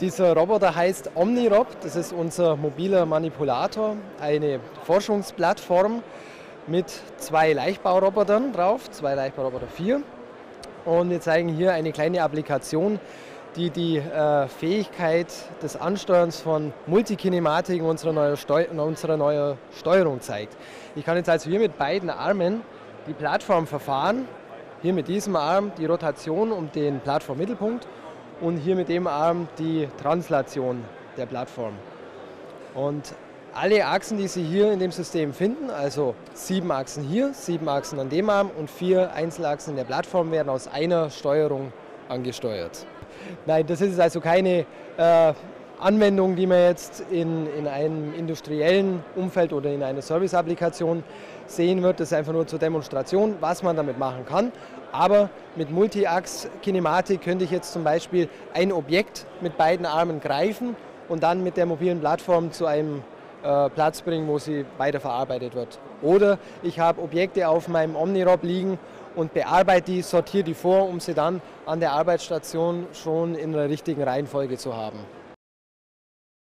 Dieser Roboter heißt OmniRob, das ist unser mobiler Manipulator, eine Forschungsplattform mit zwei Leichtbaurobotern drauf, zwei Leichtbauroboter 4. Und wir zeigen hier eine kleine Applikation, die die äh, Fähigkeit des Ansteuerns von Multikinematik in unserer neuen, Steu unserer neuen Steuerung zeigt. Ich kann jetzt also hier mit beiden Armen die Plattform verfahren, hier mit diesem Arm die Rotation um den Plattformmittelpunkt und hier mit dem Arm die Translation der Plattform. Und alle Achsen, die Sie hier in dem System finden, also sieben Achsen hier, sieben Achsen an dem Arm und vier Einzelachsen in der Plattform, werden aus einer Steuerung angesteuert. Nein, das ist also keine äh, Anwendung, die man jetzt in, in einem industriellen Umfeld oder in einer Service-Applikation sehen wird. Das ist einfach nur zur Demonstration, was man damit machen kann. Aber mit Multi-Achs-Kinematik könnte ich jetzt zum Beispiel ein Objekt mit beiden Armen greifen und dann mit der mobilen Plattform zu einem äh, Platz bringen, wo sie weiterverarbeitet wird. Oder ich habe Objekte auf meinem Omnirob liegen und bearbeite die, sortiere die vor, um sie dann an der Arbeitsstation schon in der richtigen Reihenfolge zu haben.